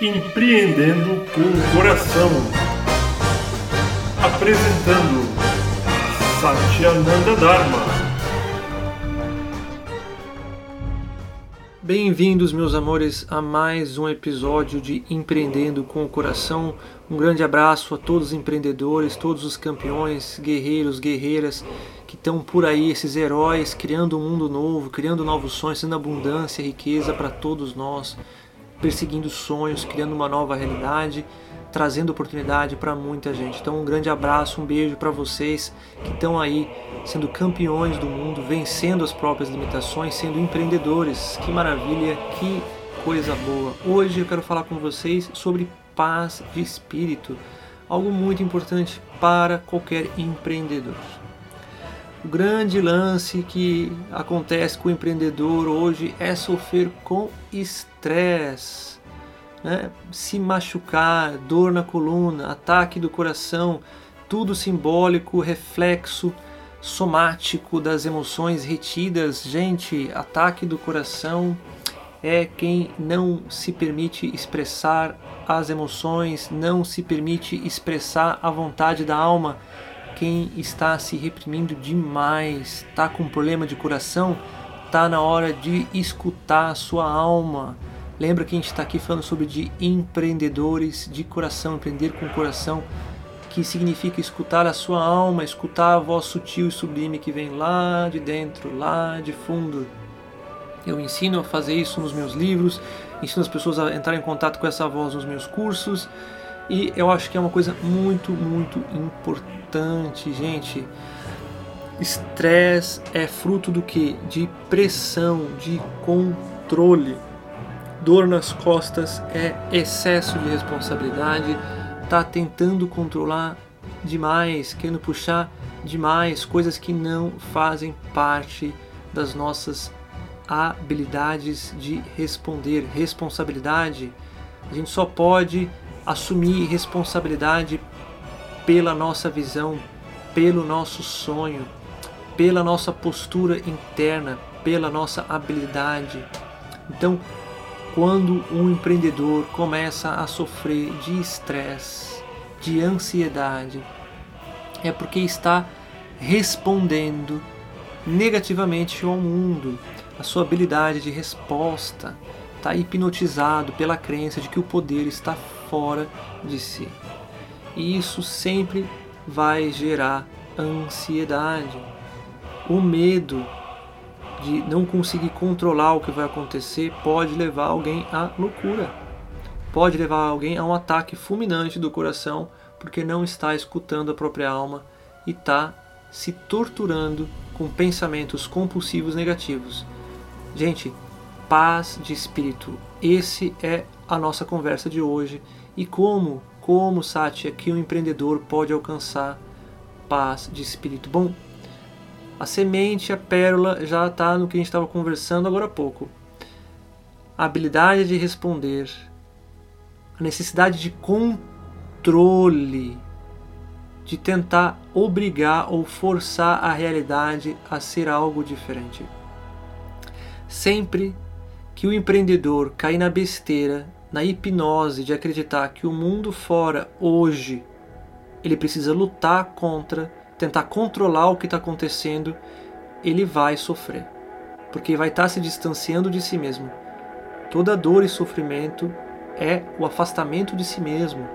Empreendendo com o Coração. Apresentando Satyananda Dharma. Bem-vindos, meus amores, a mais um episódio de Empreendendo com o Coração. Um grande abraço a todos os empreendedores, todos os campeões, guerreiros, guerreiras que estão por aí, esses heróis, criando um mundo novo, criando novos sonhos, sendo abundância, riqueza para todos nós, perseguindo sonhos, criando uma nova realidade, trazendo oportunidade para muita gente. Então, um grande abraço, um beijo para vocês que estão aí sendo campeões do mundo, vencendo as próprias limitações, sendo empreendedores. Que maravilha, que coisa boa. Hoje eu quero falar com vocês sobre paz de espírito, algo muito importante para qualquer empreendedor. O grande lance que acontece com o empreendedor hoje é sofrer com estresse, né? se machucar, dor na coluna, ataque do coração, tudo simbólico, reflexo somático das emoções retidas. Gente, ataque do coração é quem não se permite expressar as emoções, não se permite expressar a vontade da alma. Quem está se reprimindo demais, está com problema de coração, está na hora de escutar a sua alma. Lembra que a gente está aqui falando sobre de empreendedores de coração, empreender com o coração que significa escutar a sua alma, escutar a voz sutil e sublime que vem lá de dentro, lá de fundo. Eu ensino a fazer isso nos meus livros, ensino as pessoas a entrar em contato com essa voz nos meus cursos, e eu acho que é uma coisa muito, muito importante, gente. Estresse é fruto do que? De pressão, de controle. Dor nas costas é excesso de responsabilidade está tentando controlar demais, querendo puxar demais coisas que não fazem parte das nossas habilidades de responder. Responsabilidade, a gente só pode assumir responsabilidade pela nossa visão, pelo nosso sonho, pela nossa postura interna, pela nossa habilidade. Então, quando um empreendedor começa a sofrer de estresse, de ansiedade, é porque está respondendo negativamente ao mundo. A sua habilidade de resposta está hipnotizado pela crença de que o poder está fora de si. E isso sempre vai gerar ansiedade. O medo de não conseguir controlar o que vai acontecer pode levar alguém à loucura. Pode levar alguém a um ataque fulminante do coração porque não está escutando a própria alma e está se torturando com pensamentos compulsivos negativos. Gente, paz de espírito. Esse é a nossa conversa de hoje e como, como Satya, que um empreendedor pode alcançar paz de espírito. Bom, a semente, a pérola, já está no que a gente estava conversando agora há pouco. A habilidade de responder, a necessidade de controle, de tentar obrigar ou forçar a realidade a ser algo diferente. Sempre que o empreendedor cair na besteira, na hipnose de acreditar que o mundo fora hoje ele precisa lutar contra tentar controlar o que está acontecendo, ele vai sofrer, porque vai estar tá se distanciando de si mesmo. Toda dor e sofrimento é o afastamento de si mesmo.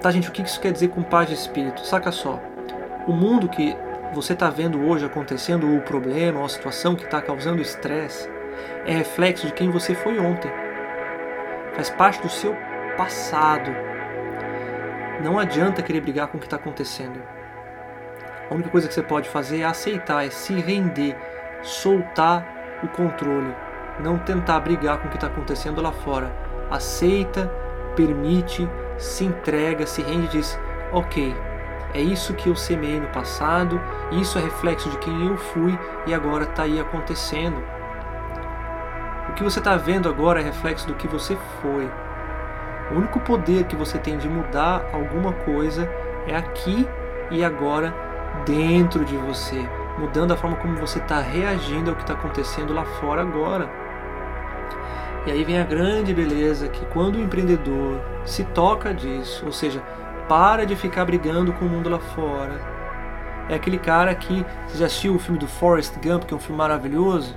Tá, gente, o que isso quer dizer com paz de espírito? Saca só. O mundo que você está vendo hoje acontecendo, o problema, a situação que está causando estresse, é reflexo de quem você foi ontem. Faz parte do seu passado. Não adianta querer brigar com o que está acontecendo. A única coisa que você pode fazer é aceitar, é se render, soltar o controle, não tentar brigar com o que está acontecendo lá fora. Aceita, permite, se entrega, se rende e diz: Ok, é isso que eu semei no passado, isso é reflexo de quem eu fui e agora está aí acontecendo. O que você está vendo agora é reflexo do que você foi. O único poder que você tem de mudar alguma coisa é aqui e agora dentro de você, mudando a forma como você está reagindo ao que está acontecendo lá fora agora. E aí vem a grande beleza que quando o empreendedor se toca disso, ou seja, para de ficar brigando com o mundo lá fora, é aquele cara que você já assistiu o filme do Forrest Gump, que é um filme maravilhoso,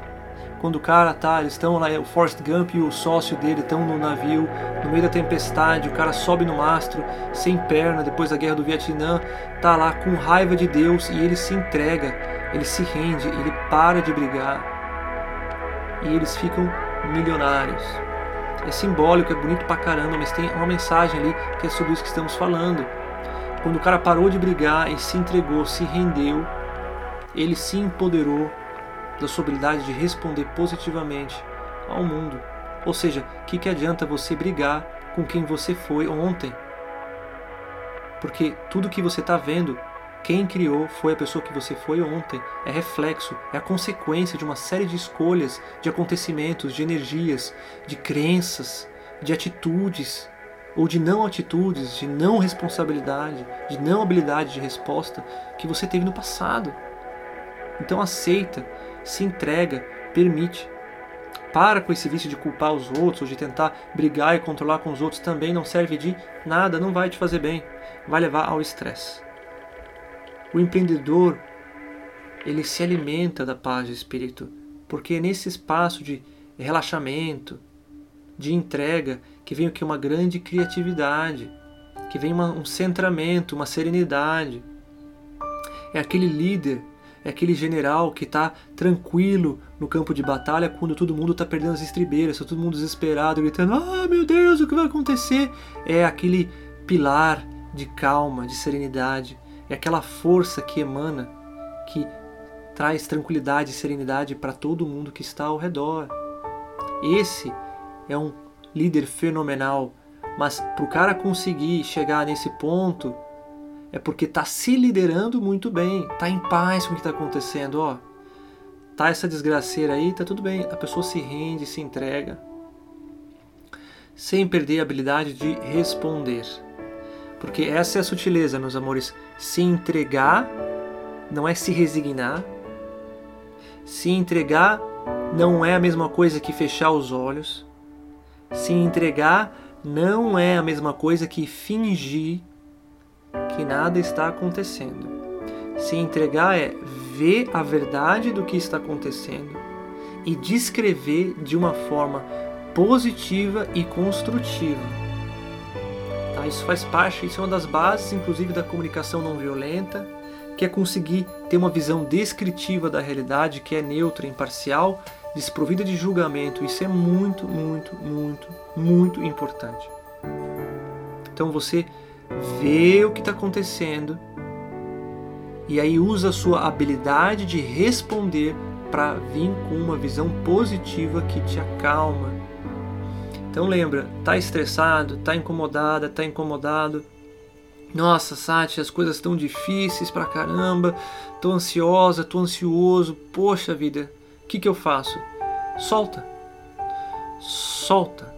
quando o cara tá, eles estão lá, o Forrest Gump e o sócio dele estão no navio, no meio da tempestade, o cara sobe no mastro, sem perna, depois da guerra do Vietnã, tá lá com raiva de Deus e ele se entrega, ele se rende, ele para de brigar e eles ficam milionários. É simbólico, é bonito pra caramba, mas tem uma mensagem ali que é sobre isso que estamos falando. Quando o cara parou de brigar e se entregou, se rendeu, ele se empoderou da sua habilidade de responder positivamente ao mundo. Ou seja, o que, que adianta você brigar com quem você foi ontem? Porque tudo que você está vendo quem criou foi a pessoa que você foi ontem. É reflexo, é a consequência de uma série de escolhas, de acontecimentos, de energias, de crenças, de atitudes ou de não atitudes, de não responsabilidade, de não habilidade de resposta que você teve no passado. Então aceita, se entrega, permite. Para com esse vício de culpar os outros ou de tentar brigar e controlar com os outros também não serve de nada, não vai te fazer bem, vai levar ao estresse. O empreendedor, ele se alimenta da paz de espírito, porque é nesse espaço de relaxamento, de entrega, que vem o que uma grande criatividade, que vem uma, um centramento, uma serenidade. É aquele líder, é aquele general que está tranquilo no campo de batalha quando todo mundo está perdendo as estribeiras, está todo mundo desesperado, gritando: Ah, meu Deus, o que vai acontecer? É aquele pilar de calma, de serenidade, é aquela força que emana, que traz tranquilidade e serenidade para todo mundo que está ao redor. Esse é um líder fenomenal, mas para o cara conseguir chegar nesse ponto é porque está se liderando muito bem, está em paz com o que está acontecendo, ó. Tá essa desgraceira aí, tá tudo bem. A pessoa se rende, se entrega, sem perder a habilidade de responder. Porque essa é a sutileza, meus amores. Se entregar não é se resignar. Se entregar não é a mesma coisa que fechar os olhos. Se entregar não é a mesma coisa que fingir que nada está acontecendo. Se entregar é ver a verdade do que está acontecendo e descrever de uma forma positiva e construtiva isso faz parte, isso é uma das bases, inclusive, da comunicação não violenta, que é conseguir ter uma visão descritiva da realidade, que é neutra, imparcial, desprovida de julgamento. Isso é muito, muito, muito, muito importante. Então você vê o que está acontecendo e aí usa a sua habilidade de responder para vir com uma visão positiva que te acalma, então lembra, tá estressado, tá incomodada, tá incomodado. Nossa, Sati, as coisas estão difíceis pra caramba. Tô ansiosa, tô ansioso. Poxa vida, o que, que eu faço? Solta. Solta.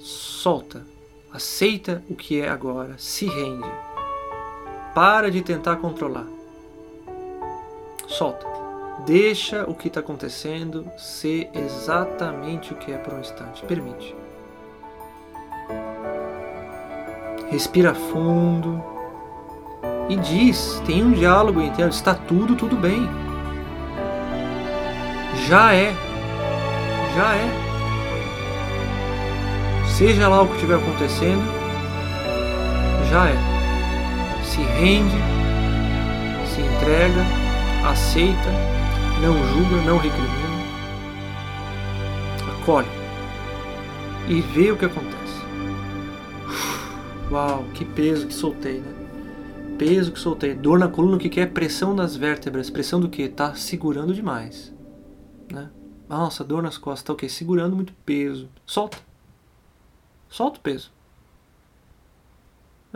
Solta. Aceita o que é agora. Se rende. Para de tentar controlar. Solta. Deixa o que está acontecendo ser exatamente o que é por um instante. Permite. Respira fundo e diz: tem um diálogo interno, está tudo, tudo bem. Já é. Já é. Seja lá o que estiver acontecendo, já é. Se rende, se entrega, aceita não julga, não recrimina, acolhe e vê o que acontece. Uau, que peso que soltei, né? Peso que soltei. Dor na coluna, o que é? Pressão nas vértebras. Pressão do que? Tá segurando demais. Né? Nossa, dor nas costas. Tá o quê? Segurando muito peso. Solta. Solta o peso.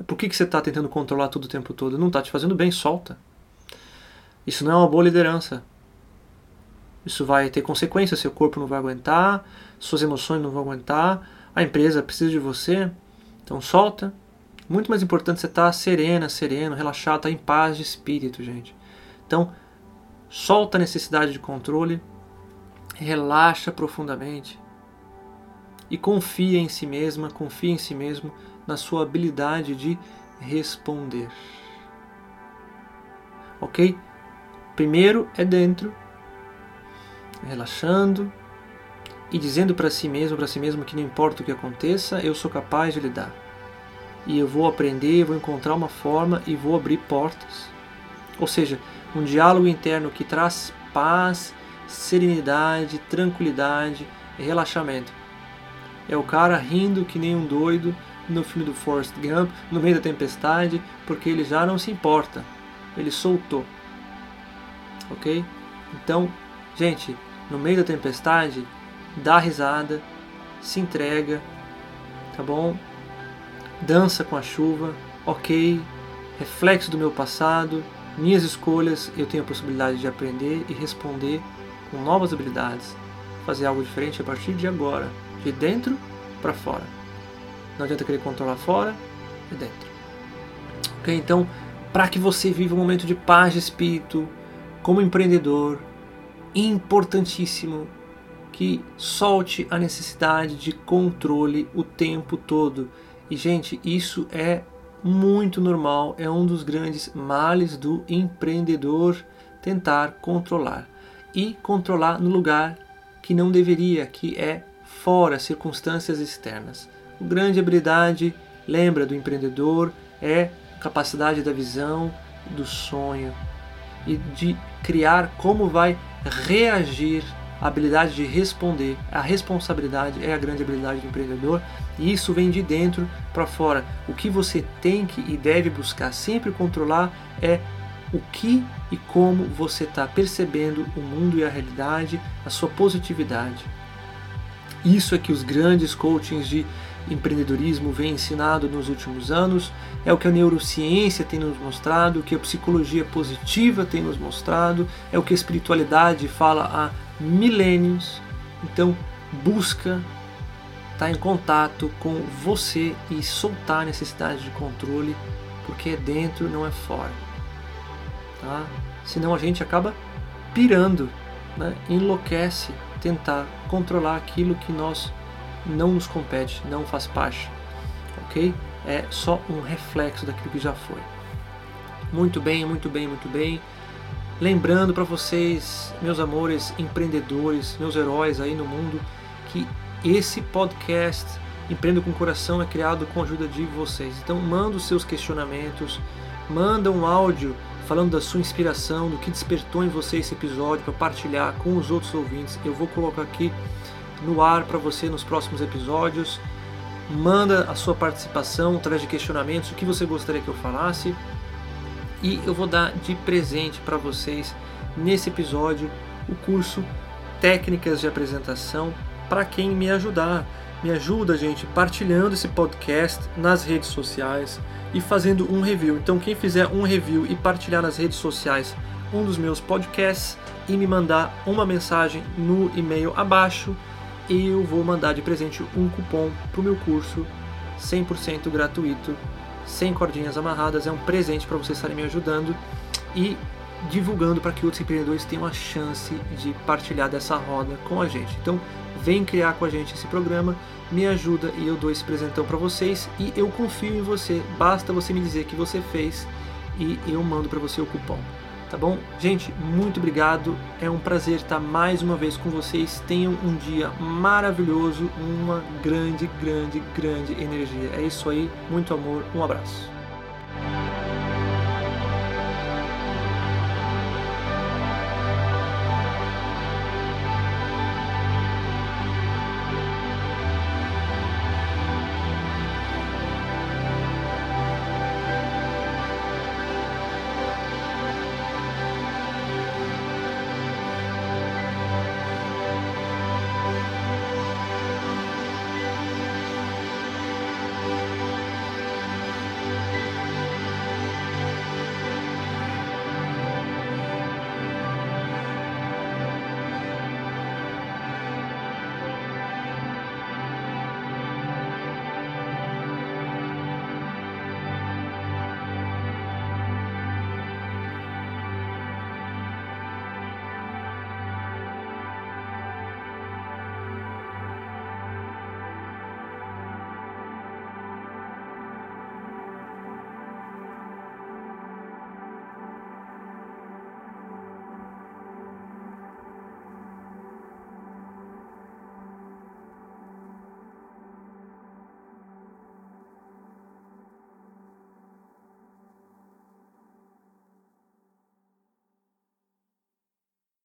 Por que, que você está tentando controlar tudo o tempo todo? Não está te fazendo bem, solta. Isso não é uma boa liderança. Isso vai ter consequências, seu corpo não vai aguentar, suas emoções não vão aguentar, a empresa precisa de você, então solta. Muito mais importante você estar tá serena, sereno, relaxado, estar tá em paz de espírito, gente. Então, solta a necessidade de controle, relaxa profundamente e confia em si mesma, confia em si mesmo na sua habilidade de responder. Ok? Primeiro é dentro, relaxando e dizendo para si mesmo, para si mesmo que não importa o que aconteça, eu sou capaz de lidar. E eu vou aprender, vou encontrar uma forma e vou abrir portas. Ou seja, um diálogo interno que traz paz, serenidade, tranquilidade relaxamento. É o cara rindo que nem um doido no filme do Forrest Gump, no meio da tempestade, porque ele já não se importa. Ele soltou. Ok? Então, gente, no meio da tempestade, dá risada, se entrega, tá bom? Dança com a chuva, ok? Reflexo do meu passado, minhas escolhas, eu tenho a possibilidade de aprender e responder com novas habilidades, fazer algo diferente a partir de agora, de dentro para fora. Não adianta querer controlar fora, é dentro. Ok? Então, para que você viva um momento de paz de espírito, como empreendedor, importantíssimo que solte a necessidade de controle o tempo todo. E, gente, isso é muito normal, é um dos grandes males do empreendedor tentar controlar. E controlar no lugar que não deveria, que é fora, circunstâncias externas. A grande habilidade, lembra do empreendedor, é a capacidade da visão, do sonho e de criar como vai reagir, a habilidade de responder, a responsabilidade é a grande habilidade do empreendedor e isso vem de dentro para fora. O que você tem que e deve buscar sempre controlar é o que e como você está percebendo o mundo e a realidade, a sua positividade. Isso é que os grandes coachings de empreendedorismo vem ensinado nos últimos anos, é o que a neurociência tem nos mostrado, o que a psicologia positiva tem nos mostrado, é o que a espiritualidade fala há milênios. Então, busca estar em contato com você e soltar a necessidade de controle, porque é dentro, não é fora. Tá? Senão a gente acaba pirando, né? enlouquece tentar controlar aquilo que nós não nos compete, não faz parte, ok? É só um reflexo daquilo que já foi. Muito bem, muito bem, muito bem. Lembrando para vocês, meus amores empreendedores, meus heróis aí no mundo, que esse podcast Empreenda com Coração é criado com a ajuda de vocês. Então manda os seus questionamentos, manda um áudio falando da sua inspiração, do que despertou em você esse episódio para partilhar com os outros ouvintes. Eu vou colocar aqui no ar para você nos próximos episódios. Manda a sua participação através de questionamentos, o que você gostaria que eu falasse. E eu vou dar de presente para vocês nesse episódio o curso Técnicas de Apresentação para quem me ajudar. Me ajuda, gente, partilhando esse podcast nas redes sociais e fazendo um review. Então, quem fizer um review e partilhar nas redes sociais um dos meus podcasts e me mandar uma mensagem no e-mail abaixo, eu vou mandar de presente um cupom para o meu curso 100% gratuito, sem cordinhas amarradas. É um presente para vocês estarem me ajudando e divulgando para que outros empreendedores tenham a chance de partilhar dessa roda com a gente. Então, vem criar com a gente esse programa, me ajuda e eu dou esse presentão para vocês e eu confio em você. Basta você me dizer que você fez e eu mando para você o cupom. Tá bom? Gente, muito obrigado. É um prazer estar mais uma vez com vocês. Tenham um dia maravilhoso, uma grande, grande, grande energia. É isso aí. Muito amor. Um abraço.